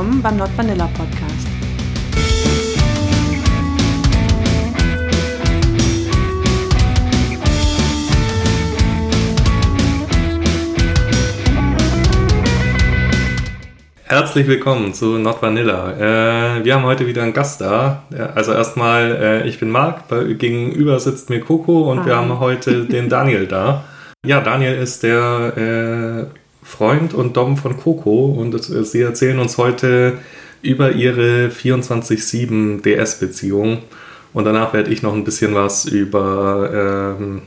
willkommen beim Not Vanilla Podcast. Herzlich willkommen zu Not Vanilla. Äh, wir haben heute wieder einen Gast da. Also erstmal, äh, ich bin Marc, gegenüber sitzt mir Coco und Hi. wir haben heute den Daniel da. Ja, Daniel ist der äh, Freund und Dom von Coco und sie erzählen uns heute über ihre 24-7 DS-Beziehung. Und danach werde ich noch ein bisschen was über ähm,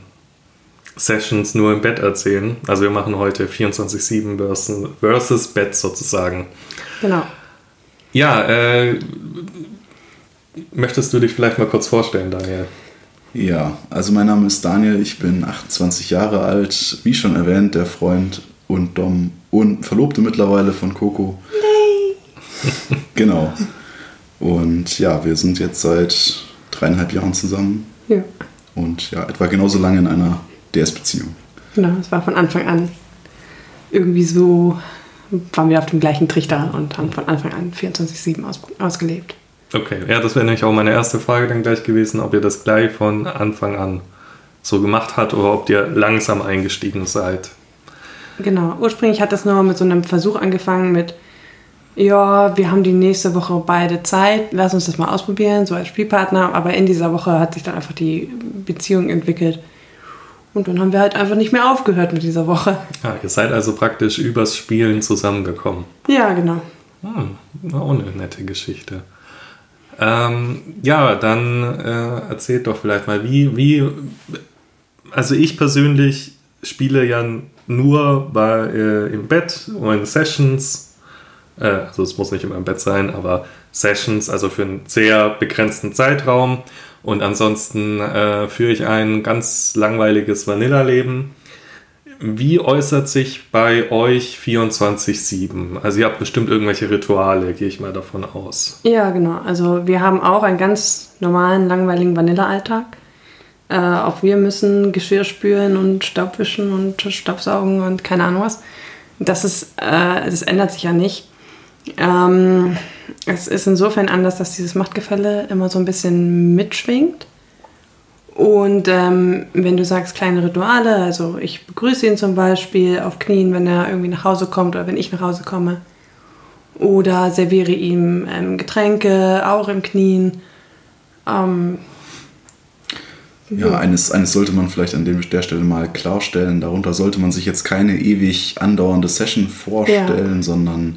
Sessions nur im Bett erzählen. Also wir machen heute 24-7 versus, versus Bett sozusagen. Genau. Ja, äh, möchtest du dich vielleicht mal kurz vorstellen, Daniel? Ja, also mein Name ist Daniel, ich bin 28 Jahre alt, wie schon erwähnt, der Freund und Dom und Verlobte mittlerweile von Coco. Nee. genau. Und ja, wir sind jetzt seit dreieinhalb Jahren zusammen. Ja. Und ja, etwa genauso lange in einer DS-Beziehung. Genau, es war von Anfang an irgendwie so, waren wir auf dem gleichen Trichter und haben von Anfang an 24-7 aus, ausgelebt. Okay, ja, das wäre nämlich auch meine erste Frage dann gleich gewesen, ob ihr das gleich von Anfang an so gemacht habt oder ob ihr langsam eingestiegen seid. Genau, ursprünglich hat das nur mit so einem Versuch angefangen mit, ja, wir haben die nächste Woche beide Zeit, lass uns das mal ausprobieren, so als Spielpartner. Aber in dieser Woche hat sich dann einfach die Beziehung entwickelt, und dann haben wir halt einfach nicht mehr aufgehört mit dieser Woche. Ja, ihr seid also praktisch übers Spielen zusammengekommen. Ja, genau. Hm, auch eine nette Geschichte. Ähm, ja, dann äh, erzählt doch vielleicht mal, wie, wie, also ich persönlich spiele ja nur bei, äh, im Bett in Sessions, äh, also es muss nicht immer im Bett sein, aber Sessions, also für einen sehr begrenzten Zeitraum. Und ansonsten äh, führe ich ein ganz langweiliges Vanilla-Leben. Wie äußert sich bei euch 24-7? Also ihr habt bestimmt irgendwelche Rituale, gehe ich mal davon aus. Ja, genau. Also wir haben auch einen ganz normalen, langweiligen Vanilla-Alltag. Äh, auch wir müssen Geschirr spülen und Staubwischen und Staubsaugen und keine Ahnung was. Das, ist, äh, das ändert sich ja nicht. Ähm, es ist insofern anders, dass dieses Machtgefälle immer so ein bisschen mitschwingt. Und ähm, wenn du sagst kleine Rituale, also ich begrüße ihn zum Beispiel auf Knien, wenn er irgendwie nach Hause kommt oder wenn ich nach Hause komme. Oder serviere ihm ähm, Getränke, auch im Knien. Ähm, ja, eines, eines sollte man vielleicht an der Stelle mal klarstellen. Darunter sollte man sich jetzt keine ewig andauernde Session vorstellen, ja. sondern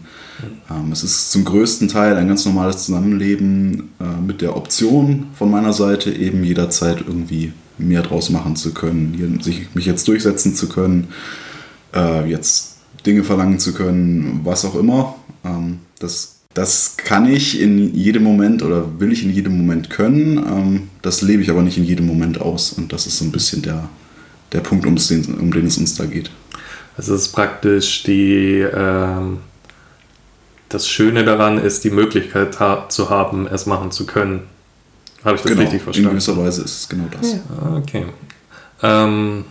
ähm, es ist zum größten Teil ein ganz normales Zusammenleben äh, mit der Option von meiner Seite eben jederzeit irgendwie mehr draus machen zu können, sich, mich jetzt durchsetzen zu können, äh, jetzt Dinge verlangen zu können, was auch immer. Ähm, das, das kann ich in jedem Moment oder will ich in jedem Moment können. Ähm, das lebe ich aber nicht in jedem Moment aus und das ist so ein bisschen der, der Punkt, um den, um den es uns da geht. Also es ist praktisch die ähm, das Schöne daran ist, die Möglichkeit ha zu haben, es machen zu können. Habe ich das genau, richtig verstanden? In gewisser Weise ist es genau das. Ja. Ah, okay. Ähm,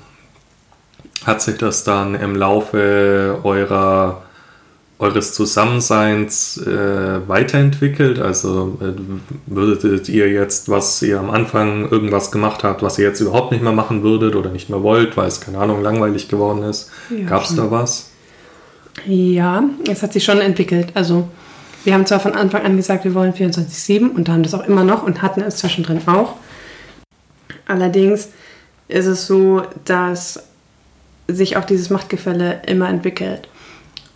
hat sich das dann im Laufe eurer, eures Zusammenseins äh, weiterentwickelt? Also äh, würdet ihr jetzt, was ihr am Anfang irgendwas gemacht habt, was ihr jetzt überhaupt nicht mehr machen würdet oder nicht mehr wollt, weil es, keine Ahnung, langweilig geworden ist? Ja, Gab es da was? Ja, es hat sich schon entwickelt. Also wir haben zwar von Anfang an gesagt, wir wollen 24-7 und haben das auch immer noch und hatten es zwischendrin auch. Allerdings ist es so, dass sich auch dieses Machtgefälle immer entwickelt.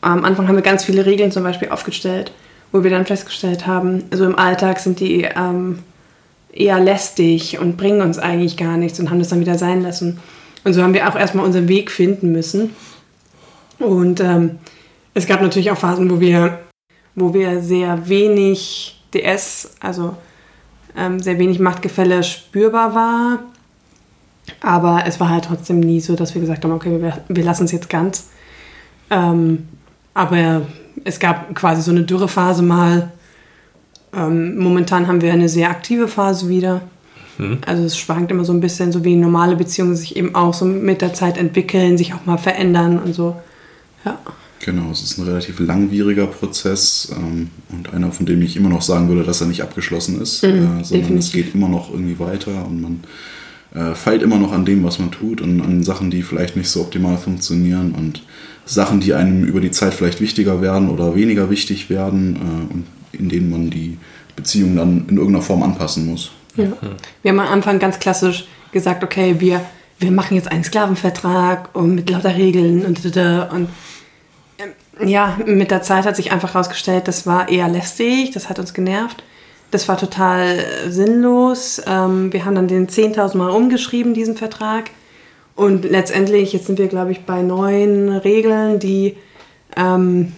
Am Anfang haben wir ganz viele Regeln zum Beispiel aufgestellt, wo wir dann festgestellt haben, so im Alltag sind die ähm, eher lästig und bringen uns eigentlich gar nichts und haben das dann wieder sein lassen. Und so haben wir auch erstmal unseren Weg finden müssen. Und ähm, es gab natürlich auch Phasen, wo wir, wo wir sehr wenig DS, also ähm, sehr wenig Machtgefälle spürbar war. Aber es war halt trotzdem nie so, dass wir gesagt haben, okay, wir, wir lassen es jetzt ganz. Ähm, aber es gab quasi so eine Dürrephase mal. Ähm, momentan haben wir eine sehr aktive Phase wieder. Mhm. Also es schwankt immer so ein bisschen, so wie normale Beziehungen sich eben auch so mit der Zeit entwickeln, sich auch mal verändern und so. Ja. Genau, es ist ein relativ langwieriger Prozess ähm, und einer, von dem ich immer noch sagen würde, dass er nicht abgeschlossen ist, mhm, äh, sondern definitiv. es geht immer noch irgendwie weiter und man äh, feilt immer noch an dem, was man tut und an Sachen, die vielleicht nicht so optimal funktionieren und Sachen, die einem über die Zeit vielleicht wichtiger werden oder weniger wichtig werden äh, und in denen man die Beziehung dann in irgendeiner Form anpassen muss. Ja. Wir haben am Anfang ganz klassisch gesagt, okay, wir, wir machen jetzt einen Sklavenvertrag und mit lauter Regeln und, und ähm, ja, mit der Zeit hat sich einfach herausgestellt, das war eher lästig, das hat uns genervt. Das war total äh, sinnlos. Ähm, wir haben dann den 10.000 Mal umgeschrieben, diesen Vertrag. Und letztendlich, jetzt sind wir, glaube ich, bei neun Regeln, die, ähm,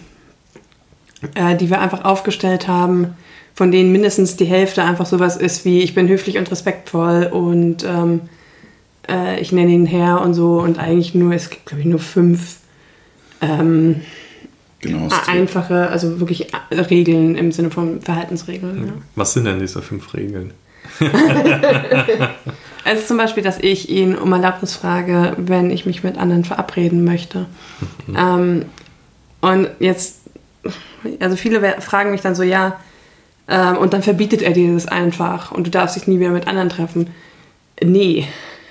äh, die wir einfach aufgestellt haben, von denen mindestens die Hälfte einfach sowas ist wie, ich bin höflich und respektvoll und ähm, äh, ich nenne ihn Herr und so. Und eigentlich nur, es gibt, glaube ich, nur fünf ähm, genau, einfache, also wirklich Regeln im Sinne von Verhaltensregeln. Ja. Was sind denn diese fünf Regeln? also zum Beispiel, dass ich ihn um Erlaubnis frage, wenn ich mich mit anderen verabreden möchte. Ähm, und jetzt, also viele fragen mich dann so, ja, ähm, und dann verbietet er dir das einfach und du darfst dich nie wieder mit anderen treffen. Nee,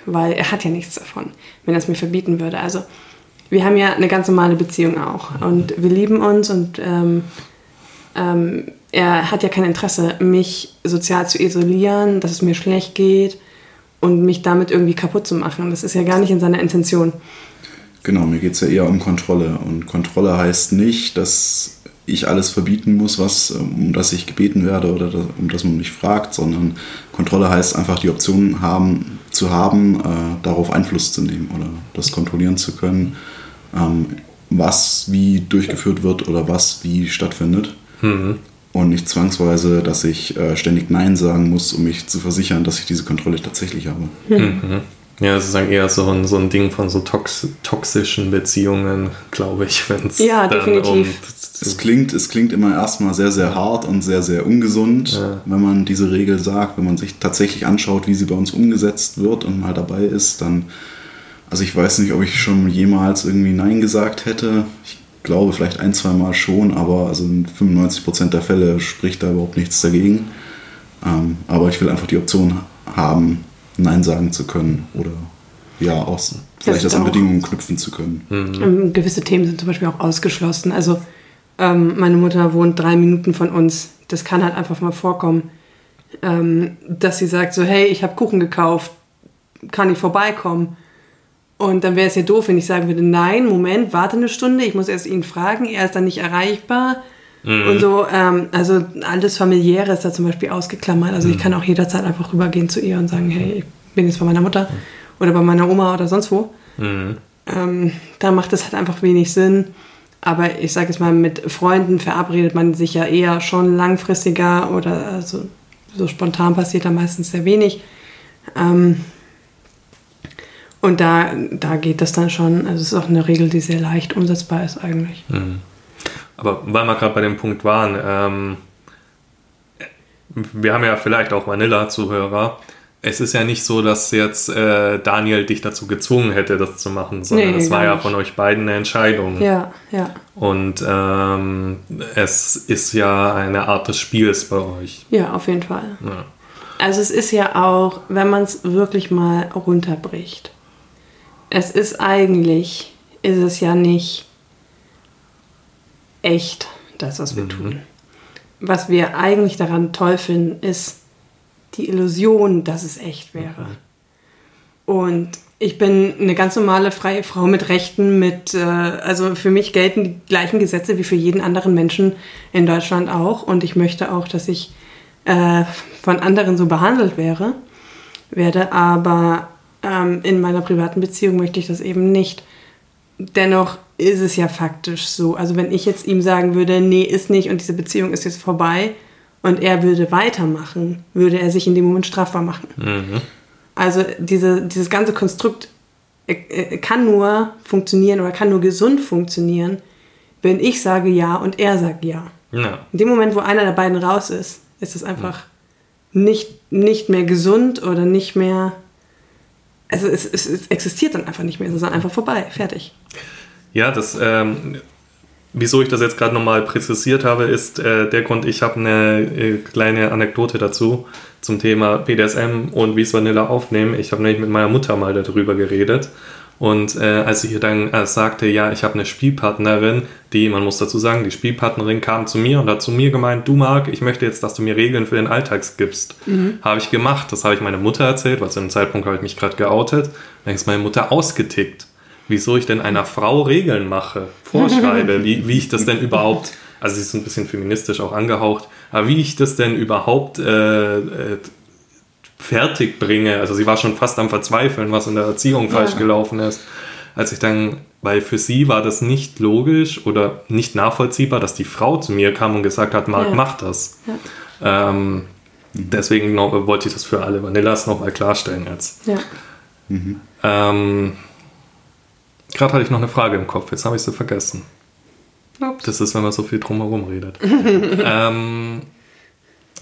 weil er hat ja nichts davon, wenn er es mir verbieten würde. Also wir haben ja eine ganz normale Beziehung auch und wir lieben uns und ähm, ähm, er hat ja kein Interesse, mich sozial zu isolieren, dass es mir schlecht geht und mich damit irgendwie kaputt zu machen. Das ist ja gar nicht in seiner Intention. Genau, mir geht es ja eher um Kontrolle. Und Kontrolle heißt nicht, dass ich alles verbieten muss, was, um das ich gebeten werde oder um das man mich fragt, sondern Kontrolle heißt einfach die Option haben, zu haben, äh, darauf Einfluss zu nehmen oder das kontrollieren zu können was wie durchgeführt wird oder was wie stattfindet. Mhm. Und nicht zwangsweise, dass ich äh, ständig Nein sagen muss, um mich zu versichern, dass ich diese Kontrolle tatsächlich habe. Mhm. Ja, das ist dann eher so ein, so ein Ding von so tox toxischen Beziehungen, glaube ich, wenn es ja, definitiv. Um es klingt, es klingt immer erstmal sehr, sehr hart und sehr, sehr ungesund, ja. wenn man diese Regel sagt. Wenn man sich tatsächlich anschaut, wie sie bei uns umgesetzt wird und mal dabei ist, dann also ich weiß nicht, ob ich schon jemals irgendwie Nein gesagt hätte. Ich glaube vielleicht ein, zwei Mal schon, aber also in 95% der Fälle spricht da überhaupt nichts dagegen. Ähm, aber ich will einfach die Option haben, Nein sagen zu können oder ja, auch vielleicht das an Bedingungen knüpfen zu können. Mhm. Ähm, gewisse Themen sind zum Beispiel auch ausgeschlossen. Also ähm, meine Mutter wohnt drei Minuten von uns. Das kann halt einfach mal vorkommen, ähm, dass sie sagt so, hey, ich habe Kuchen gekauft, kann ich vorbeikommen? Und dann wäre es ja doof, wenn ich sagen würde, nein, Moment, warte eine Stunde, ich muss erst ihn fragen, er ist dann nicht erreichbar. Mhm. Und so, ähm, also alles Familiäre ist da zum Beispiel ausgeklammert. Also mhm. ich kann auch jederzeit einfach rübergehen zu ihr und sagen, hey, ich bin jetzt bei meiner Mutter oder bei meiner Oma oder sonst wo. Mhm. Ähm, da macht es halt einfach wenig Sinn. Aber ich sage jetzt mal, mit Freunden verabredet man sich ja eher schon langfristiger oder also so spontan passiert da meistens sehr wenig. Ähm, und da, da geht das dann schon. Also es ist auch eine Regel, die sehr leicht umsetzbar ist eigentlich. Mhm. Aber weil wir gerade bei dem Punkt waren, ähm, wir haben ja vielleicht auch Vanilla-Zuhörer. Es ist ja nicht so, dass jetzt äh, Daniel dich dazu gezwungen hätte, das zu machen, sondern nee, es war ja von euch beiden eine Entscheidung. Ja, ja. Und ähm, es ist ja eine Art des Spiels bei euch. Ja, auf jeden Fall. Ja. Also es ist ja auch, wenn man es wirklich mal runterbricht, es ist eigentlich, ist es ja nicht echt, das, was wir mhm. tun. Was wir eigentlich daran toll finden, ist die Illusion, dass es echt wäre. Mhm. Und ich bin eine ganz normale freie Frau mit Rechten, mit, äh, also für mich gelten die gleichen Gesetze wie für jeden anderen Menschen in Deutschland auch. Und ich möchte auch, dass ich äh, von anderen so behandelt wäre, werde. Aber ähm, in meiner privaten Beziehung möchte ich das eben nicht. Dennoch ist es ja faktisch so. Also wenn ich jetzt ihm sagen würde, nee, ist nicht und diese Beziehung ist jetzt vorbei und er würde weitermachen, würde er sich in dem Moment strafbar machen. Mhm. Also diese, dieses ganze Konstrukt äh, äh, kann nur funktionieren oder kann nur gesund funktionieren, wenn ich sage ja und er sagt ja. ja. In dem Moment, wo einer der beiden raus ist, ist es einfach mhm. nicht, nicht mehr gesund oder nicht mehr also es, es, es, existiert dann einfach nicht mehr, es ist dann einfach vorbei, fertig. Ja, das, ähm, wieso ich das jetzt gerade nochmal präzisiert habe, ist äh, der Grund, ich habe eine äh, kleine Anekdote dazu zum Thema BDSM und wie es Vanilla aufnehmen. Ich habe nämlich mit meiner Mutter mal darüber geredet. Und äh, als ich ihr dann äh, sagte, ja, ich habe eine Spielpartnerin, die, man muss dazu sagen, die Spielpartnerin kam zu mir und hat zu mir gemeint, du Marc, ich möchte jetzt, dass du mir Regeln für den Alltag gibst. Mhm. Habe ich gemacht. Das habe ich meiner Mutter erzählt, weil zu dem Zeitpunkt habe ich mich gerade geoutet. Dann ist meine Mutter ausgetickt wieso ich denn einer Frau Regeln mache, vorschreibe, wie, wie ich das denn überhaupt, also sie ist ein bisschen feministisch auch angehaucht, aber wie ich das denn überhaupt äh, äh, fertig bringe. Also sie war schon fast am Verzweifeln, was in der Erziehung ja. falsch gelaufen ist. Als ich dann, weil für sie war das nicht logisch oder nicht nachvollziehbar, dass die Frau zu mir kam und gesagt hat, Marc, ja. mach das. Ja. Ähm, deswegen noch, wollte ich das für alle Vanillas nochmal klarstellen jetzt. Ja. Mhm. Ähm, Gerade hatte ich noch eine Frage im Kopf, jetzt habe ich sie vergessen. Ups. Das ist, wenn man so viel drumherum redet. ähm,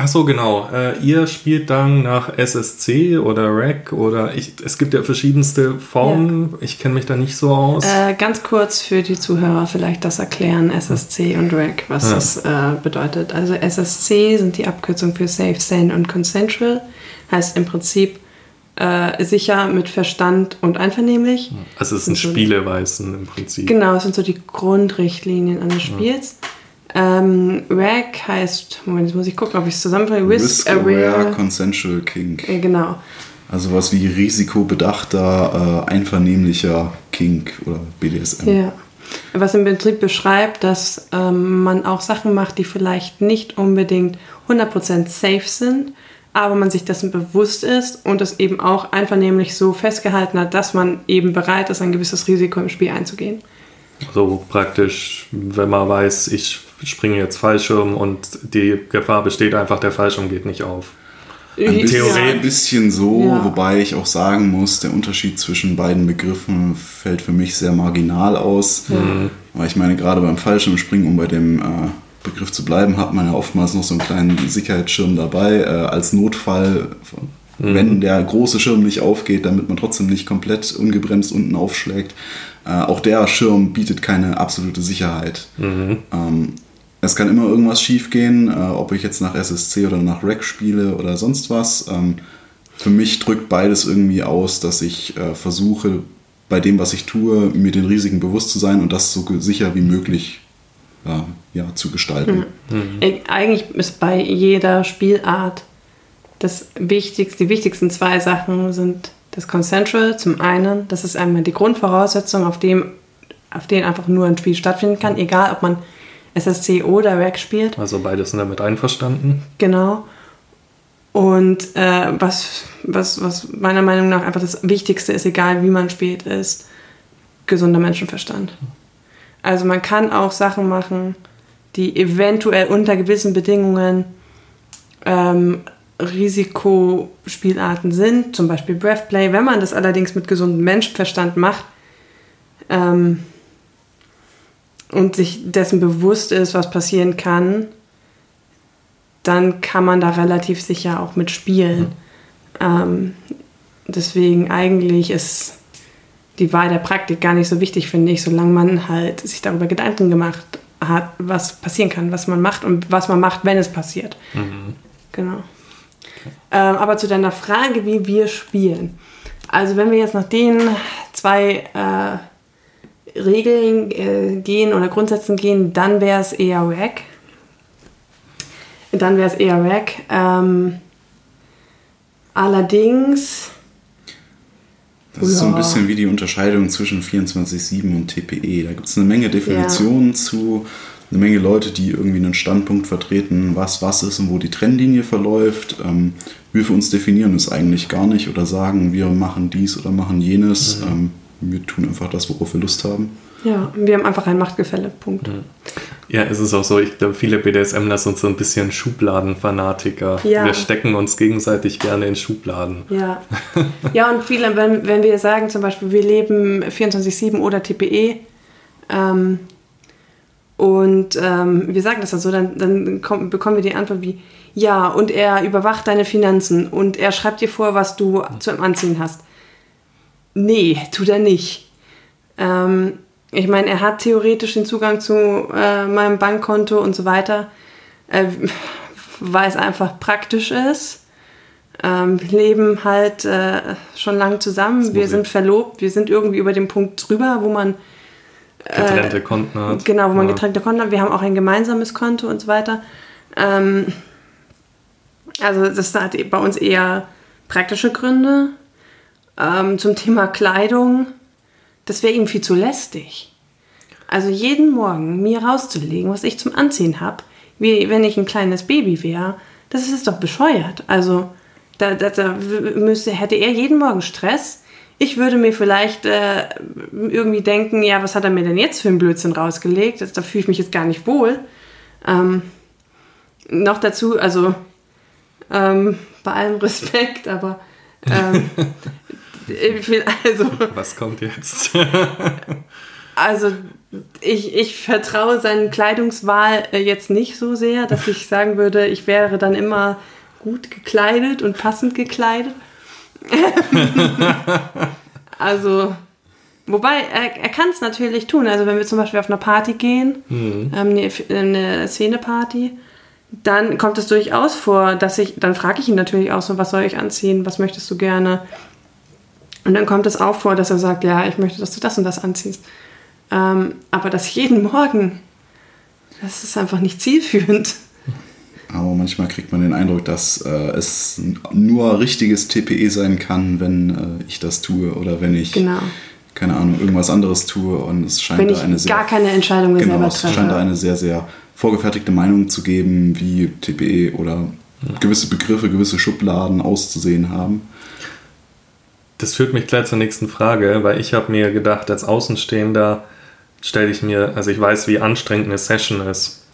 ach so, genau. Äh, ihr spielt dann nach SSC oder REC oder ich, es gibt ja verschiedenste Formen. Ja. Ich kenne mich da nicht so aus. Äh, ganz kurz für die Zuhörer vielleicht das erklären, SSC und REC, was ja. das äh, bedeutet. Also SSC sind die Abkürzungen für Safe, Sane und Consensual. Heißt im Prinzip äh, sicher mit Verstand und einvernehmlich. Also es sind, sind Spieleweisen im Prinzip. Genau, es sind so die Grundrichtlinien eines Spiels. Ja. Ähm, RAG heißt, Moment, jetzt muss ich gucken, ob ich es zusammenbringe. Risk, Risk Aware, Aware Consensual Kink. Äh, genau. Also was wie risikobedachter, äh, einvernehmlicher Kink oder BDSM. Ja. Was im Prinzip beschreibt, dass ähm, man auch Sachen macht, die vielleicht nicht unbedingt 100% safe sind, aber man sich dessen bewusst ist und es eben auch einvernehmlich so festgehalten hat, dass man eben bereit ist, ein gewisses Risiko im Spiel einzugehen. So praktisch, wenn man weiß, ich springe jetzt Fallschirm und die Gefahr besteht einfach, der Fallschirm geht nicht auf. Ein bisschen, ein bisschen so, ja. wobei ich auch sagen muss, der Unterschied zwischen beiden Begriffen fällt für mich sehr marginal aus. Mhm. Weil ich meine, gerade beim Fallschirmspringen und bei dem äh, Begriff zu bleiben, hat man ja oftmals noch so einen kleinen Sicherheitsschirm dabei, äh, als Notfall, mhm. wenn der große Schirm nicht aufgeht, damit man trotzdem nicht komplett ungebremst unten aufschlägt. Äh, auch der Schirm bietet keine absolute Sicherheit. Mhm. Ähm, es kann immer irgendwas schiefgehen, äh, ob ich jetzt nach SSC oder nach REC spiele oder sonst was. Ähm, für mich drückt beides irgendwie aus, dass ich äh, versuche, bei dem, was ich tue, mir den Risiken bewusst zu sein und das so sicher wie möglich äh, ja, zu gestalten. Mhm. Eigentlich ist bei jeder Spielart das Wichtigste, die wichtigsten zwei Sachen sind das Consensual zum einen, das ist einmal die Grundvoraussetzung, auf dem auf denen einfach nur ein Spiel stattfinden kann, egal ob man SSC oder RAC spielt. Also beide sind damit einverstanden. Genau. Und äh, was, was, was meiner Meinung nach einfach das Wichtigste ist, egal wie man spielt, ist gesunder Menschenverstand. Also man kann auch Sachen machen, die eventuell unter gewissen Bedingungen ähm, Risikospielarten sind, zum Beispiel Breathplay. Wenn man das allerdings mit gesundem Menschenverstand macht ähm, und sich dessen bewusst ist, was passieren kann, dann kann man da relativ sicher auch mitspielen. Mhm. Ähm, deswegen eigentlich ist die Wahl der Praktik gar nicht so wichtig, finde ich, solange man halt sich darüber Gedanken gemacht hat, was passieren kann, was man macht und was man macht, wenn es passiert. Mhm. Genau. Okay. Ähm, aber zu deiner Frage, wie wir spielen. Also wenn wir jetzt nach den zwei äh, Regeln äh, gehen oder Grundsätzen gehen, dann wäre es eher Rack. Dann wäre es eher Rack. Ähm, allerdings das ja. ist so ein bisschen wie die Unterscheidung zwischen 24-7 und TPE. Da gibt es eine Menge Definitionen ja. zu, eine Menge Leute, die irgendwie einen Standpunkt vertreten, was was ist und wo die Trennlinie verläuft. Ähm, wir für uns definieren es eigentlich gar nicht oder sagen, wir machen dies oder machen jenes. Mhm. Ähm, wir tun einfach das, worauf wir Lust haben. Ja, wir haben einfach ein Machtgefälle. Punkt. Mhm. Ja, es ist auch so, ich glaube, viele BDSMler sind so ein bisschen Schubladenfanatiker. Ja. Wir stecken uns gegenseitig gerne in Schubladen. Ja, ja und viele, wenn, wenn wir sagen zum Beispiel, wir leben 24-7 oder TPE, ähm, und ähm, wir sagen das dann so, dann, dann kommt, bekommen wir die Antwort wie, ja, und er überwacht deine Finanzen und er schreibt dir vor, was du zum Anziehen hast. Nee, tut er nicht. Ähm, ich meine, er hat theoretisch den Zugang zu äh, meinem Bankkonto und so weiter, äh, weil es einfach praktisch ist. Ähm, wir leben halt äh, schon lang zusammen. Wir sind verlobt. Wir sind irgendwie über den Punkt drüber, wo man äh, getrennte Konten hat. Genau, wo man ja. getrennte Konten hat. Wir haben auch ein gemeinsames Konto und so weiter. Ähm, also das hat bei uns eher praktische Gründe. Ähm, zum Thema Kleidung, das wäre ihm viel zu lästig. Also jeden Morgen mir rauszulegen, was ich zum Anziehen habe, wie wenn ich ein kleines Baby wäre, das ist doch bescheuert. Also da, da, da müsste, hätte er jeden Morgen Stress. Ich würde mir vielleicht äh, irgendwie denken, ja, was hat er mir denn jetzt für einen Blödsinn rausgelegt? Da fühle ich mich jetzt gar nicht wohl. Ähm, noch dazu, also ähm, bei allem Respekt, aber ähm, also, was kommt jetzt? also ich, ich vertraue seinen Kleidungswahl äh, jetzt nicht so sehr, dass ich sagen würde, ich wäre dann immer gut gekleidet und passend gekleidet. also, wobei, er, er kann es natürlich tun. Also, wenn wir zum Beispiel auf eine Party gehen, mhm. ähm, eine, eine Szeneparty, dann kommt es durchaus vor, dass ich, dann frage ich ihn natürlich auch so, was soll ich anziehen, was möchtest du gerne? Und dann kommt es auch vor, dass er sagt, ja, ich möchte, dass du das und das anziehst. Ähm, aber das jeden Morgen, das ist einfach nicht zielführend. Aber manchmal kriegt man den Eindruck, dass äh, es nur richtiges TPE sein kann, wenn äh, ich das tue oder wenn ich, genau. keine Ahnung, irgendwas anderes tue. Und es scheint wenn da eine sehr. gar keine Entscheidung mehr genau, selber treffe. Es scheint da eine sehr, sehr vorgefertigte Meinung zu geben, wie TPE oder gewisse Begriffe, gewisse Schubladen auszusehen haben. Das führt mich gleich zur nächsten Frage, weil ich habe mir gedacht, als Außenstehender stelle ich mir, also ich weiß, wie anstrengend eine Session ist.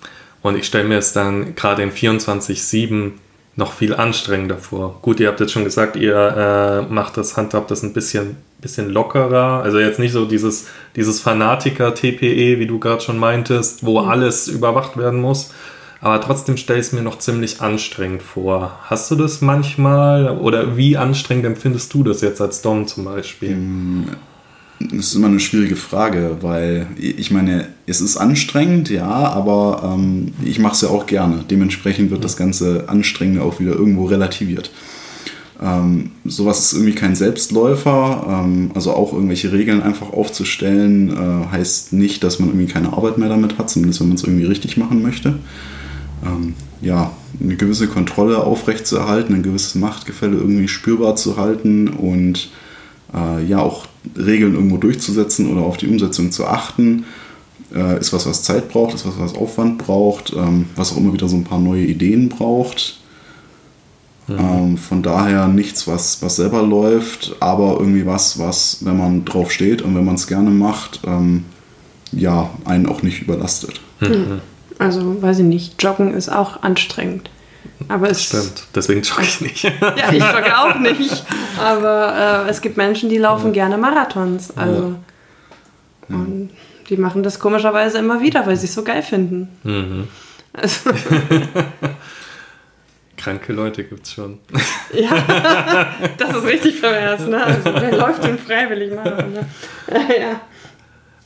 Und ich stelle mir es dann gerade in 24-7 noch viel anstrengender vor. Gut, ihr habt jetzt schon gesagt, ihr äh, macht das, handhabt das ein bisschen, bisschen lockerer. Also jetzt nicht so dieses, dieses Fanatiker-TPE, wie du gerade schon meintest, wo mhm. alles überwacht werden muss. Aber trotzdem stelle ich es mir noch ziemlich anstrengend vor. Hast du das manchmal oder wie anstrengend empfindest du das jetzt als Dom zum Beispiel? Mm, das ist immer eine schwierige Frage, weil ich meine, es ist anstrengend, ja, aber ähm, ich mache es ja auch gerne. Dementsprechend wird das ganze Anstrengende auch wieder irgendwo relativiert. Ähm, sowas ist irgendwie kein Selbstläufer, ähm, also auch irgendwelche Regeln einfach aufzustellen, äh, heißt nicht, dass man irgendwie keine Arbeit mehr damit hat, zumindest wenn man es irgendwie richtig machen möchte. Ähm, ja, eine gewisse Kontrolle aufrechtzuerhalten, ein gewisses Machtgefälle irgendwie spürbar zu halten und äh, ja auch Regeln irgendwo durchzusetzen oder auf die Umsetzung zu achten, äh, ist was, was Zeit braucht, ist was, was Aufwand braucht, ähm, was auch immer wieder so ein paar neue Ideen braucht. Mhm. Ähm, von daher nichts, was, was selber läuft, aber irgendwie was, was, wenn man drauf steht und wenn man es gerne macht, ähm, ja, einen auch nicht überlastet. Mhm. Also, weiß ich nicht, Joggen ist auch anstrengend. Aber es Stimmt, deswegen jogge ich nicht. ja, ich jogge auch nicht. Aber äh, es gibt Menschen, die laufen ja. gerne Marathons. Also, ja. Und die machen das komischerweise immer wieder, weil sie es so geil finden. Mhm. Also. Kranke Leute gibt es schon. ja, das ist richtig pervers. Ne? Also, wer läuft denn freiwillig Marathon? Ne? ja.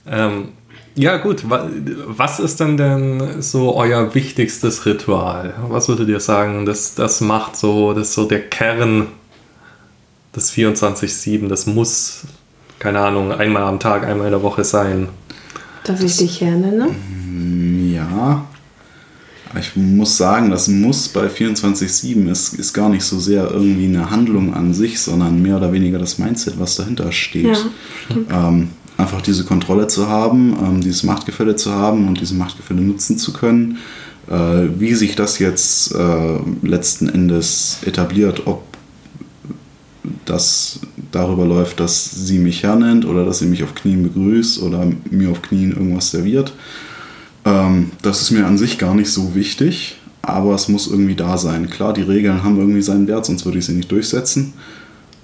Ähm, ja, gut. Was ist denn denn so euer wichtigstes Ritual? Was würdet ihr sagen, das, das macht so, das ist so der Kern des 24-7, das muss, keine Ahnung, einmal am Tag, einmal in der Woche sein? Darf ich dich hernenne? Mm, ja. Ich muss sagen, das Muss bei 24-7 ist, ist gar nicht so sehr irgendwie eine Handlung an sich, sondern mehr oder weniger das Mindset, was dahinter steht. Ja, ähm, einfach diese Kontrolle zu haben, ähm, dieses Machtgefälle zu haben und diese Machtgefälle nutzen zu können. Äh, wie sich das jetzt äh, letzten Endes etabliert, ob das darüber läuft, dass sie mich hernennt oder dass sie mich auf Knien begrüßt oder mir auf Knien irgendwas serviert. Ähm, das ist mir an sich gar nicht so wichtig, aber es muss irgendwie da sein. Klar, die Regeln haben irgendwie seinen Wert, sonst würde ich sie nicht durchsetzen.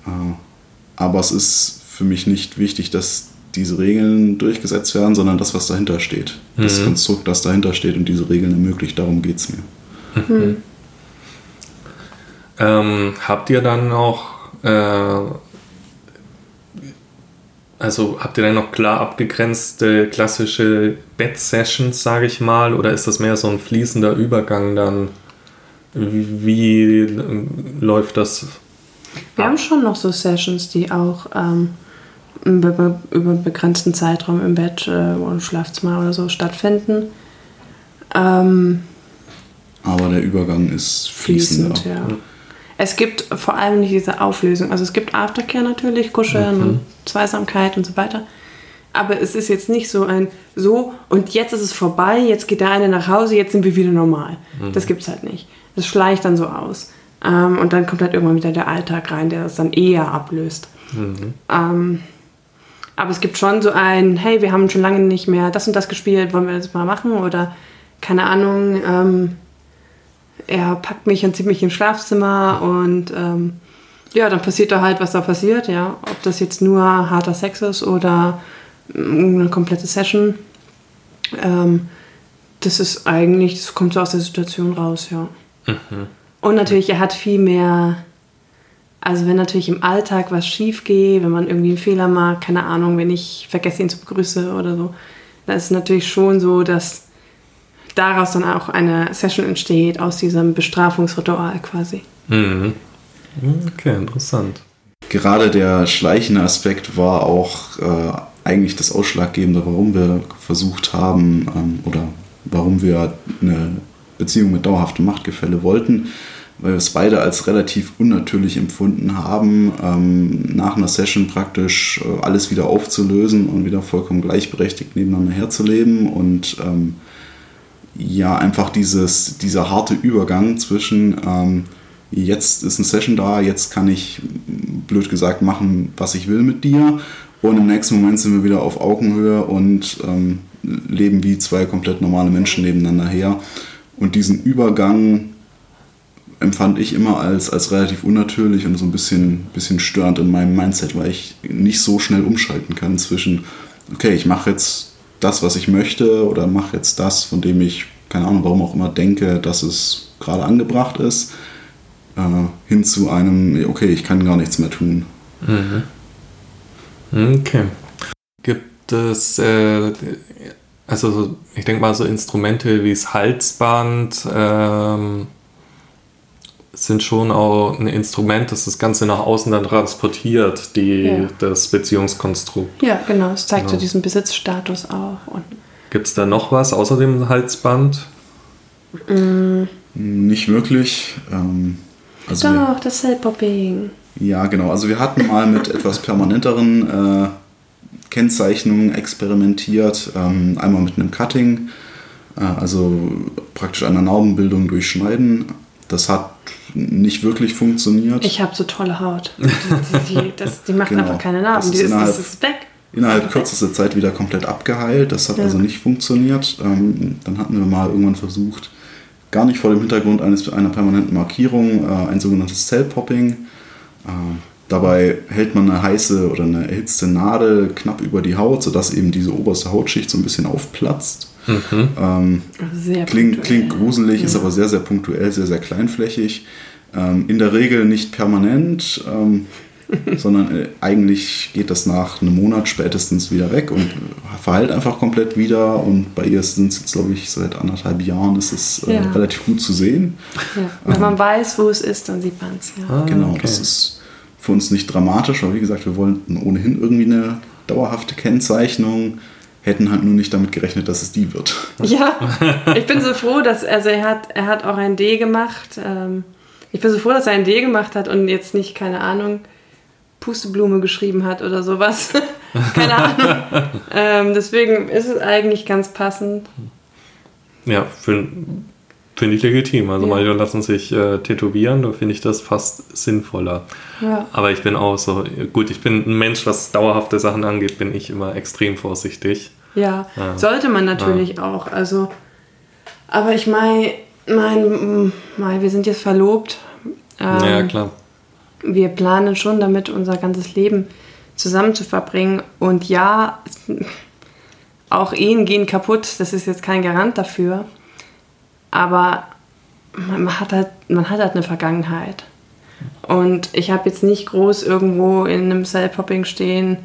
Äh, aber es ist für mich nicht wichtig, dass diese Regeln durchgesetzt werden, sondern das, was dahinter steht. Mhm. Das Konstrukt, das dahinter steht und diese Regeln ermöglicht. Darum geht es mir. Mhm. Ähm, habt ihr dann auch äh, also habt ihr dann noch klar abgegrenzte klassische Bed-Sessions, sage ich mal, oder ist das mehr so ein fließender Übergang dann? Wie, wie läuft das? Wir ab? haben schon noch so Sessions, die auch ähm, über, über begrenzten Zeitraum im Bett äh, und Schlafzimmer oder so stattfinden. Ähm, Aber der Übergang ist fließend. Ja. Es gibt vor allem nicht diese Auflösung. Also es gibt Aftercare natürlich, Kuscheln mhm. und Zweisamkeit und so weiter. Aber es ist jetzt nicht so ein so und jetzt ist es vorbei, jetzt geht der eine nach Hause, jetzt sind wir wieder normal. Mhm. Das gibt es halt nicht. Das schleicht dann so aus. Ähm, und dann kommt halt irgendwann wieder der Alltag rein, der das dann eher ablöst. Mhm. Ähm, aber es gibt schon so ein, hey, wir haben schon lange nicht mehr das und das gespielt, wollen wir das mal machen? Oder keine Ahnung, ähm, er packt mich und zieht mich ins Schlafzimmer und ähm, ja, dann passiert da halt, was da passiert, ja. Ob das jetzt nur harter Sex ist oder eine komplette Session. Ähm, das ist eigentlich, das kommt so aus der Situation raus, ja. Mhm. Und natürlich, er hat viel mehr also wenn natürlich im Alltag was schief geht, wenn man irgendwie einen Fehler macht, keine Ahnung, wenn ich vergesse ihn zu begrüßen oder so, dann ist es natürlich schon so, dass daraus dann auch eine Session entsteht, aus diesem Bestrafungsritual quasi. Mhm. Okay, interessant. Gerade der schleichende Aspekt war auch äh, eigentlich das Ausschlaggebende, warum wir versucht haben ähm, oder warum wir eine Beziehung mit dauerhaftem Machtgefälle wollten weil wir es beide als relativ unnatürlich empfunden haben, ähm, nach einer Session praktisch äh, alles wieder aufzulösen und wieder vollkommen gleichberechtigt nebeneinander herzuleben und ähm, ja, einfach dieses, dieser harte Übergang zwischen ähm, jetzt ist eine Session da, jetzt kann ich blöd gesagt machen, was ich will mit dir und im nächsten Moment sind wir wieder auf Augenhöhe und ähm, leben wie zwei komplett normale Menschen nebeneinander her und diesen Übergang empfand ich immer als, als relativ unnatürlich und so ein bisschen, bisschen störend in meinem Mindset, weil ich nicht so schnell umschalten kann zwischen, okay, ich mache jetzt das, was ich möchte oder mache jetzt das, von dem ich, keine Ahnung, warum auch immer denke, dass es gerade angebracht ist, äh, hin zu einem, okay, ich kann gar nichts mehr tun. Mhm. Okay. Gibt es, äh, also ich denke mal so Instrumente wie das Halsband, ähm, sind schon auch ein Instrument, das das Ganze nach außen dann transportiert, die, ja. das Beziehungskonstrukt. Ja, genau. Es zeigt genau. so diesen Besitzstatus auch. Gibt es da noch was außer dem Halsband? Mm. Nicht wirklich. Ähm, also Doch, wir, das Cell-Popping. Ja, genau. Also wir hatten mal mit etwas permanenteren äh, Kennzeichnungen experimentiert. Ähm, einmal mit einem Cutting, äh, also praktisch einer Narbenbildung durchschneiden. Das hat nicht wirklich funktioniert. Ich habe so tolle Haut. Die, die, die, das, die macht genau. einfach keine Narben. Das ist, innerhalb, ist weg. Innerhalb kürzester Zeit wieder komplett abgeheilt. Das hat ja. also nicht funktioniert. Ähm, dann hatten wir mal irgendwann versucht, gar nicht vor dem Hintergrund eines, einer permanenten Markierung, äh, ein sogenanntes Cell-Popping. Äh, dabei hält man eine heiße oder eine erhitzte Nadel knapp über die Haut, sodass eben diese oberste Hautschicht so ein bisschen aufplatzt. Mhm. Ähm, klingt, klingt gruselig, ja. ist aber sehr, sehr punktuell, sehr, sehr kleinflächig. Ähm, in der Regel nicht permanent, ähm, sondern äh, eigentlich geht das nach einem Monat spätestens wieder weg und verheilt einfach komplett wieder. Und bei ihr sind es jetzt, glaube ich, seit anderthalb Jahren ist es äh, ja. relativ gut zu sehen. Ja. Wenn man ähm, weiß, wo es ist, dann sieht man es. Ja. Ah, genau, okay. das ist für uns nicht dramatisch, aber wie gesagt, wir wollten ohnehin irgendwie eine dauerhafte Kennzeichnung hätten halt nur nicht damit gerechnet, dass es die wird. Ja, ich bin so froh, dass, also er hat, er hat auch ein D gemacht. Ähm, ich bin so froh, dass er ein D gemacht hat und jetzt nicht, keine Ahnung, Pusteblume geschrieben hat oder sowas. keine Ahnung. ähm, deswegen ist es eigentlich ganz passend. Ja, finde ich legitim. Also ja. manche lassen sich äh, tätowieren, da finde ich das fast sinnvoller. Ja. Aber ich bin auch so, gut, ich bin ein Mensch, was dauerhafte Sachen angeht, bin ich immer extrem vorsichtig. Ja, ja. sollte man natürlich ja. auch. Also, aber ich meine, mein, mein, wir sind jetzt verlobt. Ähm, ja, klar. Wir planen schon damit, unser ganzes Leben zusammen zu verbringen. Und ja, auch Ehen gehen kaputt. Das ist jetzt kein Garant dafür. Aber man hat halt, man hat halt eine Vergangenheit. Und ich habe jetzt nicht groß irgendwo in einem Cell-Popping stehen,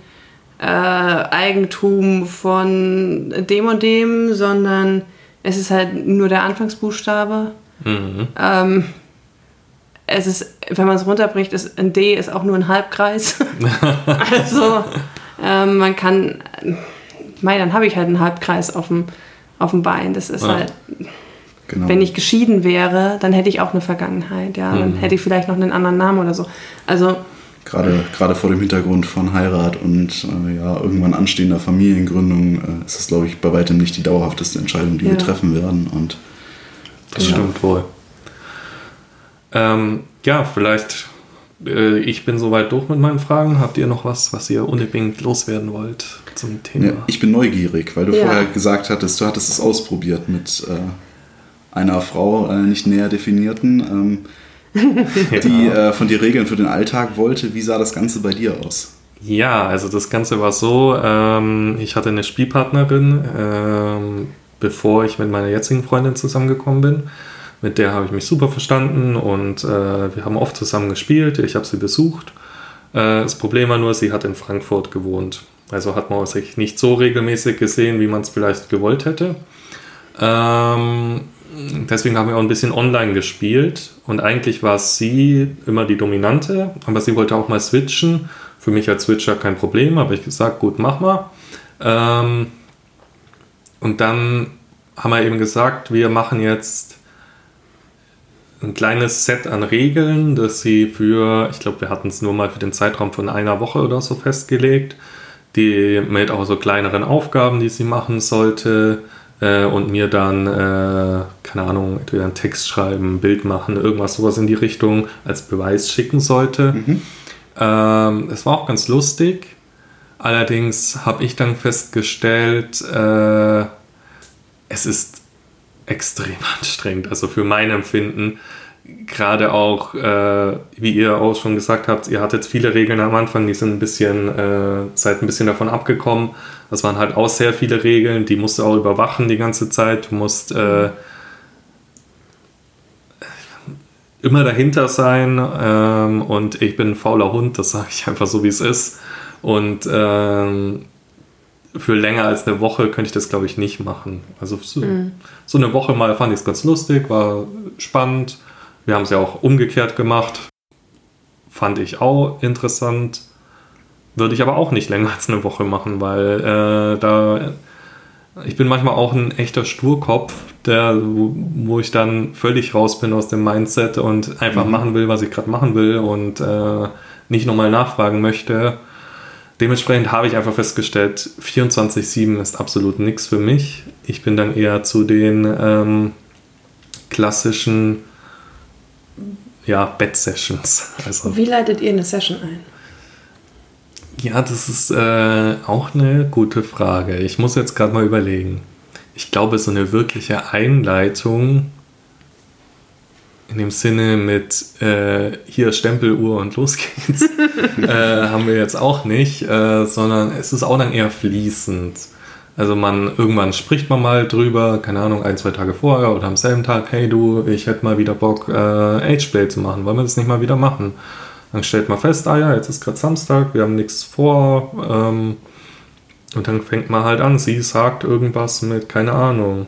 äh, Eigentum von dem und dem, sondern es ist halt nur der Anfangsbuchstabe. Mhm. Ähm, es ist, wenn man es runterbricht, ist ein D ist auch nur ein Halbkreis. also ähm, man kann, mei, dann habe ich halt einen Halbkreis auf dem, auf dem Bein. Das ist Ja. halt, Genau. wenn ich geschieden wäre, dann hätte ich auch eine Vergangenheit, ja. Dann Mhm. hätte ich vielleicht noch einen anderen Namen oder so. Also Gerade, gerade vor dem Hintergrund von Heirat und äh, ja, irgendwann anstehender Familiengründung äh, ist es, glaube ich, bei weitem nicht die dauerhafteste Entscheidung, die Ja. wir treffen werden. Und Das Genau. stimmt wohl. Ähm, ja, vielleicht, äh, ich bin soweit durch mit meinen Fragen. Habt ihr noch was, was ihr unbedingt loswerden wollt zum Thema? ja, ich bin neugierig, weil du Ja. vorher gesagt hattest, du hattest es ausprobiert mit äh, einer Frau, äh, nicht näher definierten, ähm, die äh, von dir Regeln für den Alltag wollte. Wie sah das Ganze bei dir aus? Ja, also das Ganze war so, ähm, ich hatte eine Spielpartnerin, ähm, bevor ich mit meiner jetzigen Freundin zusammengekommen bin. Mit der habe ich mich super verstanden und äh, wir haben oft zusammen gespielt. Ich habe sie besucht. Äh, das Problem war nur, sie hat in Frankfurt gewohnt. Also hat man sich nicht so regelmäßig gesehen, wie man es vielleicht gewollt hätte. Ähm, deswegen haben wir auch ein bisschen online gespielt und eigentlich war sie immer die Dominante, aber sie wollte auch mal switchen. Für mich als Switcher kein Problem, habe ich gesagt, gut, mach mal. Ähm, und dann haben wir eben gesagt, wir machen jetzt ein kleines Set an Regeln, das sie für, ich glaube, wir hatten es nur mal für den Zeitraum von einer Woche oder so festgelegt, die mit auch so kleineren Aufgaben, die sie machen sollte äh, und mir dann, äh, keine Ahnung, entweder einen Text schreiben, ein Bild machen, irgendwas sowas in die Richtung als Beweis schicken sollte. Ähm, es war auch ganz lustig. Allerdings habe ich dann festgestellt, äh, es ist extrem anstrengend, also für mein Empfinden. Gerade auch, äh, wie ihr auch schon gesagt habt, ihr hattet viele Regeln am Anfang, die sind ein bisschen, äh, seid ein bisschen davon abgekommen. Das waren halt auch sehr viele Regeln, die musst du auch überwachen die ganze Zeit. Du musst äh, immer dahinter sein ähm, und ich bin ein fauler Hund, das sage ich einfach so, wie es ist. Und ähm, für länger als eine Woche könnte ich das, glaube ich, nicht machen. Also so, so eine Woche mal fand ich es ganz lustig, war spannend. Wir haben es ja auch umgekehrt gemacht. Fand ich auch interessant. Würde ich aber auch nicht länger als eine Woche machen, weil äh, da ich bin manchmal auch ein echter Sturkopf, der, wo, ich dann völlig raus bin aus dem Mindset und einfach machen will, was ich gerade machen will und äh, nicht nochmal nachfragen möchte. Dementsprechend habe ich einfach festgestellt, 24-7 ist absolut nichts für mich. Ich bin dann eher zu den ähm, klassischen ja, Bed-Sessions. Also, wie leitet ihr eine Session ein? Ja, das ist äh, auch eine gute Frage. Ich muss jetzt gerade mal überlegen. Ich glaube, so eine wirkliche Einleitung in dem Sinne mit äh, hier Stempeluhr und los geht's, äh, haben wir jetzt auch nicht, äh, sondern es ist auch dann eher fließend. Also man, irgendwann spricht man mal drüber, keine Ahnung, ein, zwei Tage vorher oder am selben Tag, hey du, ich hätte mal wieder Bock, äh, Ageplay zu machen, wollen wir das nicht mal wieder machen? Dann stellt man fest, ah ja, jetzt ist gerade Samstag, wir haben nichts vor. Ähm, und dann fängt man halt an. Sie sagt irgendwas mit, keine Ahnung.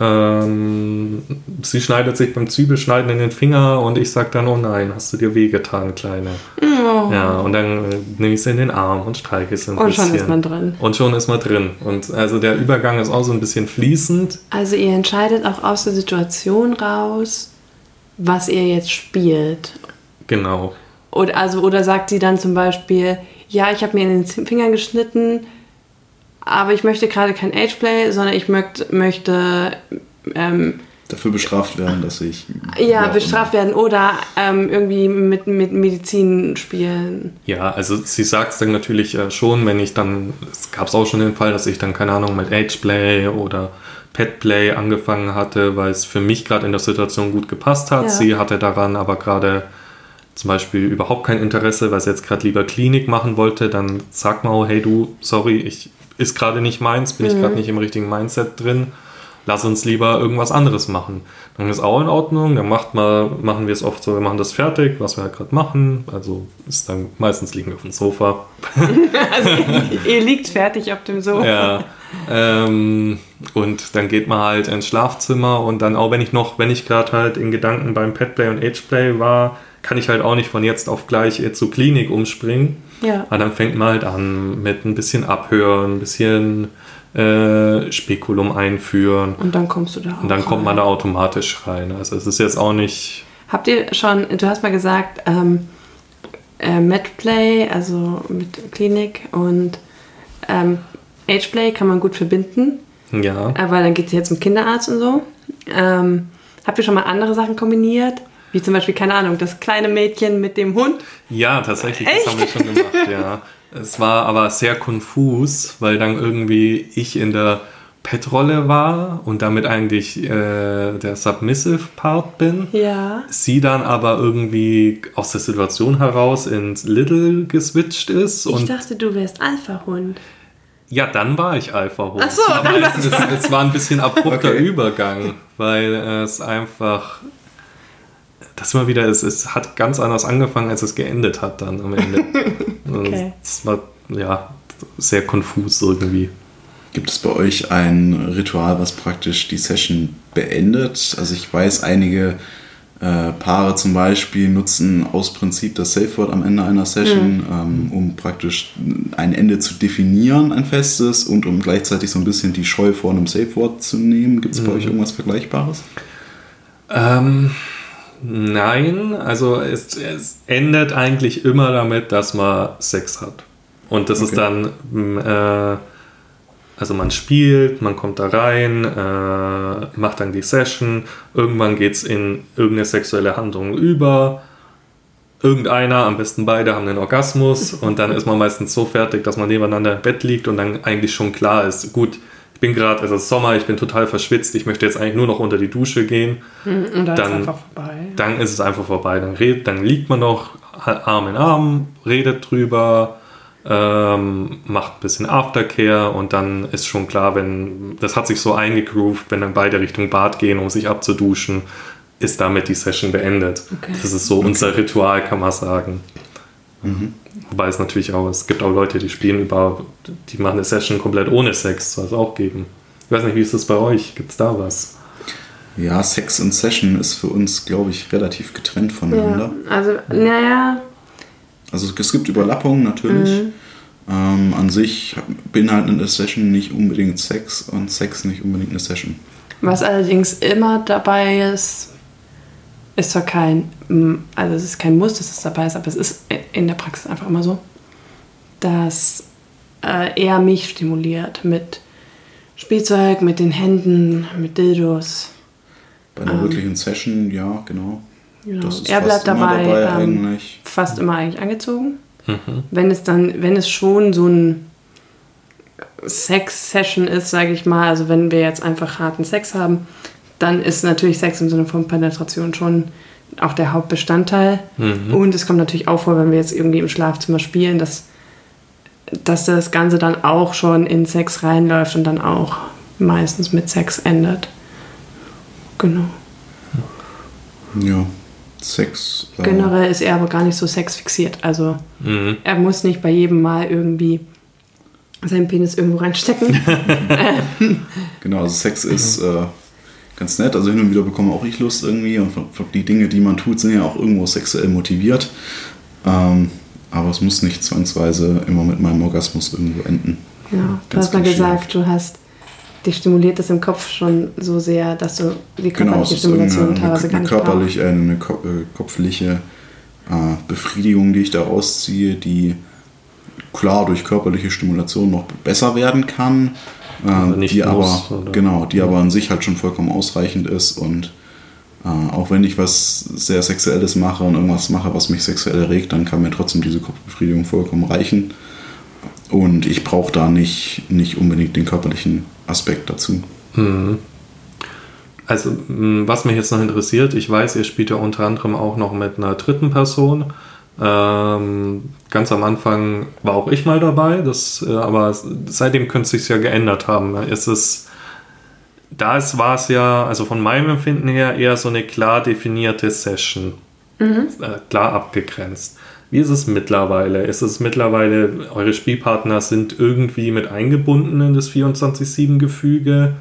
Ähm, sie schneidet sich beim Zwiebelschneiden in den Finger und ich sag dann, oh nein, hast du dir wehgetan, Kleine. Oh. Ja, und dann äh, nehme ich sie in den Arm und streiche sie ein Und bisschen. schon ist man drin. Und schon ist man drin. Und also der Übergang ist auch so ein bisschen fließend. Also ihr entscheidet auch aus der Situation raus, was ihr jetzt spielt. Genau. Oder, also, oder sagt sie dann zum Beispiel, ja, ich habe mir in den Finger geschnitten, aber ich möchte gerade kein Ageplay, sondern ich möcht, möchte ähm, Dafür bestraft werden, dass ich. ja, bestraft werden oder ähm, irgendwie mit, mit Medizin spielen. Ja, also sie sagt es dann natürlich äh, schon, wenn ich dann, es gab es auch schon den Fall, dass ich dann, keine Ahnung, mit Ageplay oder Petplay angefangen hatte, weil es für mich gerade in der Situation gut gepasst hat. Ja. Sie hatte daran aber gerade zum Beispiel überhaupt kein Interesse, weil sie jetzt gerade lieber Klinik machen wollte, dann sagt man auch, hey du, sorry, ich ist gerade nicht meins, bin ich gerade nicht im richtigen Mindset drin. lass uns lieber irgendwas anderes machen. Dann ist auch in Ordnung, dann macht mal, machen wir es oft so, wir machen das fertig, was wir halt gerade machen. Also ist dann meistens liegen wir auf dem Sofa. also ihr liegt fertig auf dem Sofa. Ja. Ähm, und dann geht man halt ins Schlafzimmer und dann auch wenn ich noch, wenn ich gerade halt in Gedanken beim Petplay und Ageplay war, kann ich halt auch nicht von jetzt auf gleich zur Klinik umspringen. Ja. Aber dann fängt man halt an mit ein bisschen Abhören, ein bisschen äh, Spekulum einführen. Und dann kommst du da auch Und dann rein. kommt man da automatisch rein. Also es ist jetzt auch nicht... Habt ihr schon, du hast mal gesagt, ähm, äh, MedPlay, also mit Klinik und ähm, Ageplay kann man gut verbinden. Ja. Aber dann geht es jetzt zum Kinderarzt und so. Ähm, habt ihr schon mal andere Sachen kombiniert? Wie zum Beispiel, keine Ahnung, das kleine Mädchen mit dem Hund? Ja, tatsächlich, Echt? das haben wir schon gemacht, ja. Es war aber sehr konfus, weil dann irgendwie ich in der Pet-Rolle war und damit eigentlich äh, der Submissive-Part bin. Ja. Sie dann aber irgendwie aus der Situation heraus ins Little geswitcht ist. Ich dachte, du wärst Alpha-Hund. Ja, dann war ich Alpha-Hund. Ach so, aber es, es, es, war ein bisschen abrupter okay. Übergang, weil es einfach das immer wieder, es, es hat ganz anders angefangen, als es geendet hat dann am Ende. okay. Es war ja sehr konfus irgendwie. Gibt es bei euch ein Ritual, was praktisch die Session beendet? Also ich weiß, einige äh, Paare zum Beispiel nutzen aus Prinzip das Safe Word am Ende einer Session, mhm. ähm, um praktisch ein Ende zu definieren, ein festes, und um gleichzeitig so ein bisschen die Scheu vor einem Safe Word zu nehmen. Gibt es bei mhm. euch irgendwas Vergleichbares? Ähm, nein, also es, es, endet eigentlich immer damit, dass man Sex hat. Und das okay. ist dann äh, also man spielt, man kommt da rein, äh, macht dann die Session, irgendwann geht es in irgendeine sexuelle Handlung über. Irgendeiner, am besten beide, haben einen Orgasmus und dann ist man meistens so fertig, dass man nebeneinander im Bett liegt und dann eigentlich schon klar ist, gut, ich bin gerade, es ist Sommer, ich bin total verschwitzt, ich möchte jetzt eigentlich nur noch unter die Dusche gehen. Mhm, und dann, dann ist es einfach vorbei. Dann ist es einfach vorbei. Dann, red, dann liegt man noch Arm in Arm, redet drüber, ähm, macht ein bisschen Aftercare und dann ist schon klar, wenn das hat sich so eingegroovt, wenn dann beide Richtung Bad gehen, um sich abzuduschen, ist damit die Session beendet. Okay. Das ist so okay. unser Ritual, kann man sagen. Mhm. Wobei es natürlich auch, es gibt auch Leute, die spielen über, die machen eine Session komplett ohne Sex, soll es auch geben. Ich weiß nicht, wie ist das bei euch? Gibt es da was? Ja, Sex und Session ist für uns, glaube ich, relativ getrennt voneinander. Ja, also, naja, also es gibt Überlappungen natürlich. Mhm. Ähm, an sich beinhaltet eine Session nicht unbedingt Sex und Sex nicht unbedingt eine Session. Was allerdings immer dabei ist, ist zwar kein, also es ist kein Muss, dass es dabei ist, aber es ist in der Praxis einfach immer so, dass äh, er mich stimuliert mit Spielzeug, mit den Händen, mit Dildos. Bei einer ähm, wirklichen Session, ja, genau. Genau. er bleibt dabei, dabei ähm, fast immer eigentlich angezogen. Mhm. Wenn es dann, wenn es schon so ein Sex-Session ist, sage ich mal, also wenn wir jetzt einfach harten Sex haben, dann ist natürlich Sex im Sinne von Penetration schon auch der Hauptbestandteil. Mhm. Und es kommt natürlich auch vor, wenn wir jetzt irgendwie im Schlafzimmer spielen, dass, dass das Ganze dann auch schon in Sex reinläuft und dann auch meistens mit Sex endet. Genau. Ja. Sex. Äh Generell ist er aber gar nicht so sexfixiert. Also mhm. er muss nicht bei jedem Mal irgendwie seinen Penis irgendwo reinstecken. genau, also Sex ist äh, ganz nett. Also hin und wieder bekomme auch ich Lust irgendwie. Und die Dinge, die man tut, sind ja auch irgendwo sexuell motiviert. Ähm, aber es muss nicht zwangsweise immer mit meinem Orgasmus irgendwo enden. Ja, du hast mal gesagt, du hast dich stimuliert das im Kopf schon so sehr, dass du die genau, körperliche genau, Stimulation teilweise eine, gar nicht körperlich, eine, eine äh, kopfliche äh, Befriedigung, die ich da rausziehe, die klar durch körperliche Stimulation noch besser werden kann, äh, die muss, aber genau, die aber an sich halt schon vollkommen ausreichend ist und äh, auch wenn ich was sehr Sexuelles mache und irgendwas mache, was mich sexuell erregt, dann kann mir trotzdem diese Kopfbefriedigung vollkommen reichen. Und ich brauche da nicht, nicht unbedingt den körperlichen Aspekt dazu. Mhm. Also, was mich jetzt noch interessiert, ich weiß, ihr spielt ja unter anderem auch noch mit einer dritten Person. Ähm, ganz am Anfang war auch ich mal dabei, das, äh, aber seitdem könnte es sich ja geändert haben. Ist es da war es ja, also von meinem Empfinden her, eher so eine klar definierte Session. Mhm. Äh, klar abgegrenzt. Wie ist es mittlerweile? Ist es mittlerweile, eure Spielpartner sind irgendwie mit eingebunden in das 24-7-Gefüge?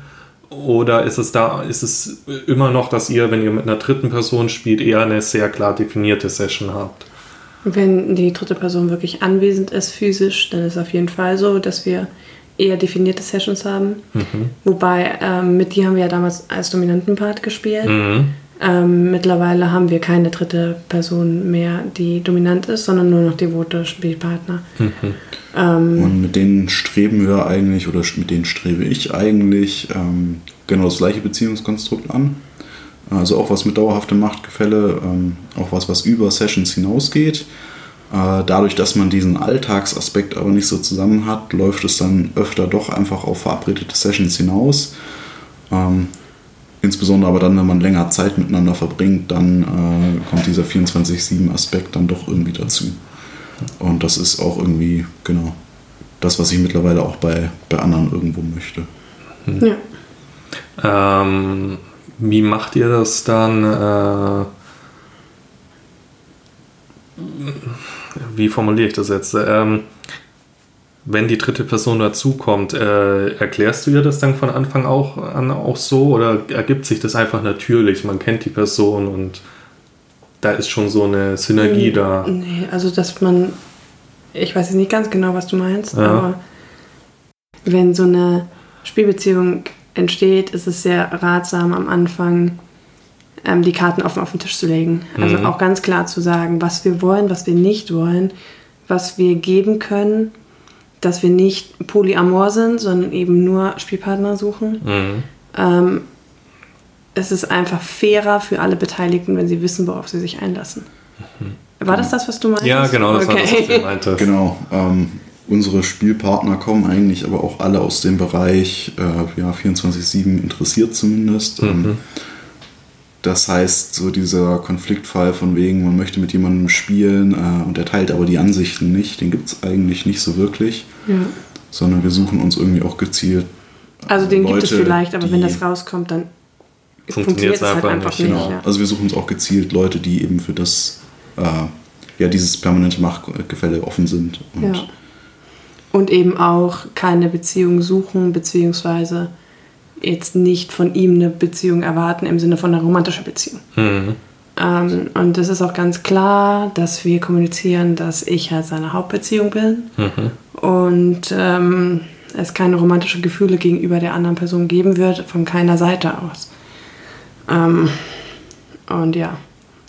Oder ist es da, ist es immer noch, dass ihr, wenn ihr mit einer dritten Person spielt, eher eine sehr klar definierte Session habt? Wenn die dritte Person wirklich anwesend ist, physisch, dann ist es auf jeden Fall so, dass wir eher definierte Sessions haben. Mhm. Wobei ähm, mit dir haben wir ja damals als dominanten Part gespielt. Mhm. Ähm, mittlerweile haben wir keine dritte Person mehr, die dominant ist, sondern nur noch devote Spielpartner. Mhm. Ähm, Und mit denen streben wir eigentlich, oder mit denen strebe ich eigentlich ähm, genau das gleiche Beziehungskonstrukt an. Also auch was mit dauerhaftem Machtgefälle, ähm, auch was, was über Sessions hinausgeht. Äh, dadurch, dass man diesen Alltagsaspekt aber nicht so zusammen hat, läuft es dann öfter doch einfach auf verabredete Sessions hinaus. Ähm, insbesondere aber dann, wenn man länger Zeit miteinander verbringt, dann äh, kommt dieser 24-7-Aspekt dann doch irgendwie dazu. Und das ist auch irgendwie, genau, das, was ich mittlerweile auch bei, bei anderen irgendwo möchte. Hm. Ja. Ähm, wie macht ihr das dann? Äh, wie formuliere ich das jetzt? Ähm, wenn die dritte Person dazukommt, äh, erklärst du ihr das dann von Anfang auch an auch so oder ergibt sich das einfach natürlich? Man kennt die Person und da ist schon so eine Synergie nee, da. Nee, also dass man, ich weiß jetzt nicht ganz genau, was du meinst, ja. aber wenn so eine Spielbeziehung entsteht, ist es sehr ratsam am Anfang ähm, die Karten offen auf den Tisch zu legen. Also mhm. auch ganz klar zu sagen, was wir wollen, was wir nicht wollen, was wir geben können, dass wir nicht polyamor sind, sondern eben nur Spielpartner suchen. Mhm. Ähm, es ist einfach fairer für alle Beteiligten, wenn sie wissen, worauf sie sich einlassen. Mhm. War das das, was du meintest? Ja, genau, das okay. war das, was ich meinte. Genau. Ähm, unsere Spielpartner kommen eigentlich aber auch alle aus dem Bereich äh, ja, 24-7 interessiert zumindest. Ähm, mhm. Das heißt, so dieser Konfliktfall von wegen, man möchte mit jemandem spielen äh, und er teilt aber die Ansichten nicht, den gibt es eigentlich nicht so wirklich. Ja. Sondern wir suchen uns irgendwie auch gezielt. Also den Leute, gibt es vielleicht, aber wenn das rauskommt, dann funktioniert es halt einfach nicht. Genau. Ja. Also wir suchen uns auch gezielt Leute, die eben für das, äh, ja, dieses permanente Machtgefälle offen sind. Und, ja. Und eben auch keine Beziehung suchen, beziehungsweise jetzt nicht von ihm eine Beziehung erwarten im Sinne von einer romantischen Beziehung. Mhm. Ähm, und das ist auch ganz klar, dass wir kommunizieren, dass ich halt seine Hauptbeziehung bin mhm. und ähm, es keine romantischen Gefühle gegenüber der anderen Person geben wird, von keiner Seite aus. Ähm, und ja,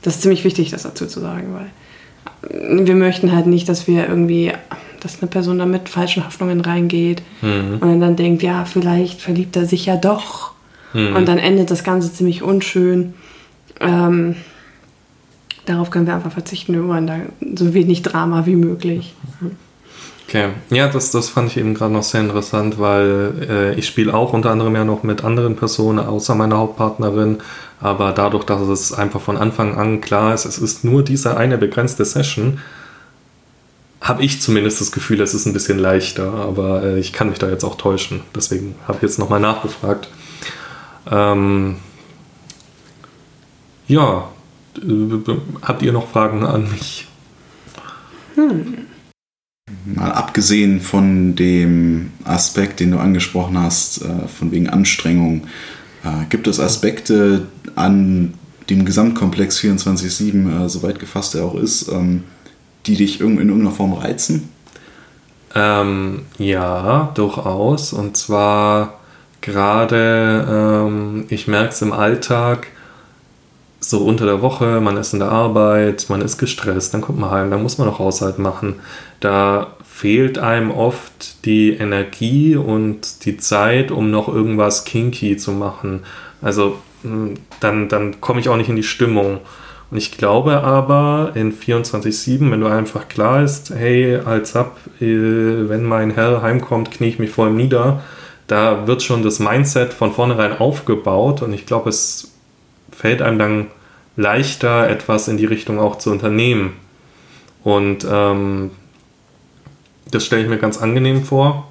das ist ziemlich wichtig, das dazu zu sagen, weil wir möchten halt nicht, dass wir irgendwie dass eine Person da mit falschen Hoffnungen reingeht mhm. und dann denkt, ja, vielleicht verliebt er sich ja doch. Mhm. Und dann endet das Ganze ziemlich unschön. Ähm, darauf können wir einfach verzichten. Wir wollen da so wenig Drama wie möglich. Okay, ja, das, das fand ich eben gerade noch sehr interessant, weil äh, ich spiele auch unter anderem ja noch mit anderen Personen außer meiner Hauptpartnerin, aber dadurch, dass es einfach von Anfang an klar ist, es ist nur diese eine begrenzte Session, habe ich zumindest das Gefühl, es ist ein bisschen leichter, aber äh, ich kann mich da jetzt auch täuschen. Deswegen habe ich jetzt nochmal nachgefragt. Ähm, ja, äh, habt ihr noch Fragen an mich? Hm. Mal abgesehen von dem Aspekt, den du angesprochen hast, äh, von wegen Anstrengung, äh, gibt es Aspekte an dem Gesamtkomplex 24-7, äh, soweit gefasst er auch ist, ähm, die dich in irgendeiner Form reizen? Ähm, ja, durchaus. Und zwar gerade, ähm, ich merke es im Alltag, so unter der Woche, man ist in der Arbeit, man ist gestresst, dann kommt man heim, dann muss man noch Haushalt machen. Da fehlt einem oft die Energie und die Zeit, um noch irgendwas kinky zu machen. Also hm, dann, dann komme ich auch nicht in die Stimmung. Und ich glaube aber in 24-7, wenn du einfach klar ist, hey, als ab, äh, wenn mein Herr heimkommt, knie ich mich vor ihm nieder, da wird schon das Mindset von vornherein aufgebaut und ich glaube, es fällt einem dann leichter, etwas in die Richtung auch zu unternehmen. Und ähm, das stelle ich mir ganz angenehm vor.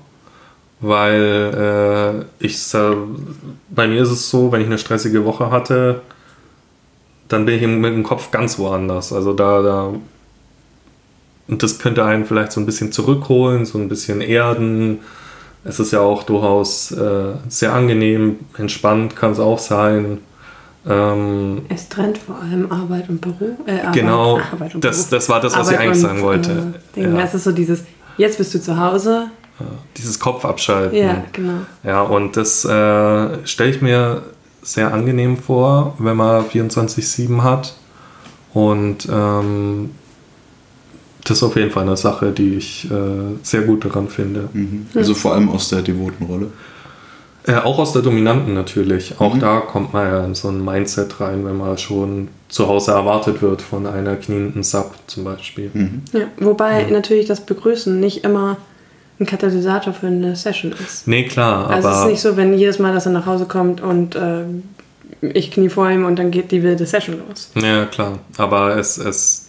weil äh, ich äh, bei mir ist es so, wenn ich eine stressige Woche hatte, dann bin ich mit dem Kopf ganz woanders. Also da, da und das könnte einen vielleicht so ein bisschen zurückholen, so ein bisschen erden. Es ist ja auch durchaus äh, sehr angenehm, entspannt kann es auch sein. Ähm, es trennt vor allem Arbeit und Beruf. Äh, Arbeit, genau, Arbeit und das, das war das, was Arbeit ich eigentlich und, sagen wollte. Äh, ja. Das ist so dieses, jetzt bist du zu Hause. Dieses Kopf abschalten. Ja, genau. Ja, und das äh, stelle ich mir sehr angenehm vor, wenn man 24-7 hat. Und ähm, das ist auf jeden Fall eine Sache, die ich äh, sehr gut daran finde. Mhm. Also vor allem aus der devoten Rolle. Äh, auch aus der dominanten natürlich. Auch mhm. da kommt man ja in so ein Mindset rein, wenn man schon zu Hause erwartet wird von einer knienden Sub zum Beispiel. Mhm. Ja, wobei natürlich das Begrüßen nicht immer ein Katalysator für eine Session ist. Nee, klar. Also es ist nicht so, wenn jedes Mal, dass er nach Hause kommt und äh, ich knie vor ihm und dann geht die wilde Session los. Ja, klar. Aber es, es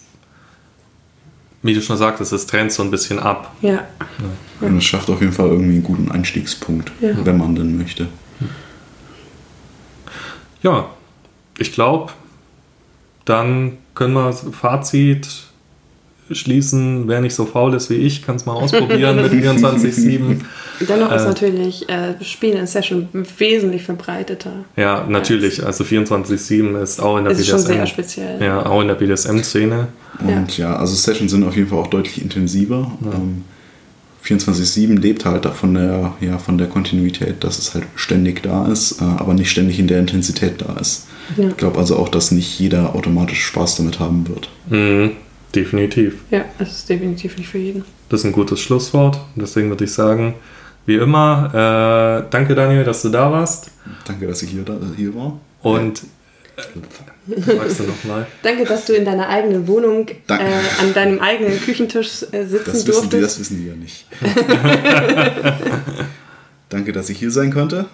wie du schon sagtest, es trennt so ein bisschen ab. Ja. ja. Und es schafft auf jeden Fall irgendwie einen guten Einstiegspunkt, ja. wenn man denn möchte. Ja, ich glaube, dann können wir Fazit schließen. Wer nicht so faul ist wie ich, kann es mal ausprobieren mit 24-7. Dennoch äh, ist natürlich äh, Spielen in Session wesentlich verbreiteter. Ja, natürlich. Also 24-7 ist auch in der ist BDSM. Schon sehr speziell. Ja, auch in der BDSM-Szene. Und ja. ja. also Sessions sind auf jeden Fall auch deutlich intensiver. Ja. Ähm, 24-7 lebt halt von der, ja, von der Kontinuität, dass es halt ständig da ist, äh, aber nicht ständig in der Intensität da ist. Ja. Ich glaube also auch, dass nicht jeder automatisch Spaß damit haben wird. Mhm. Definitiv. Ja, es ist definitiv nicht für jeden. Das ist ein gutes Schlusswort. Deswegen würde ich sagen, wie immer, äh, danke Daniel, dass du da warst. Danke, dass ich hier, da, hier war. Und äh, sagst du nochmal. Danke, dass du in deiner eigenen Wohnung äh, an deinem eigenen Küchentisch äh, sitzen das durftest. Die, das wissen die ja nicht. Danke, dass ich hier sein konnte.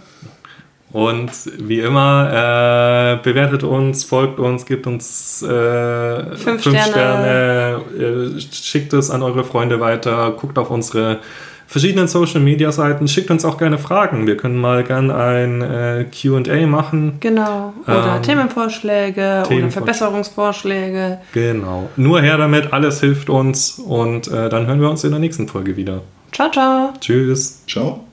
Und wie immer, äh, bewertet uns, folgt uns, gibt uns äh, fünf, fünf, Sterne, Sterne äh, schickt es an eure Freunde weiter, guckt auf unsere verschiedenen Social Media Seiten, schickt uns auch gerne Fragen. Wir können mal gerne ein äh, QA machen. Genau. Oder ähm, Themenvorschläge Themenvor oder Verbesserungsvorschläge. Genau. Nur her damit, alles hilft uns und äh, dann hören wir uns in der nächsten Folge wieder. Ciao, ciao. Tschüss. Ciao.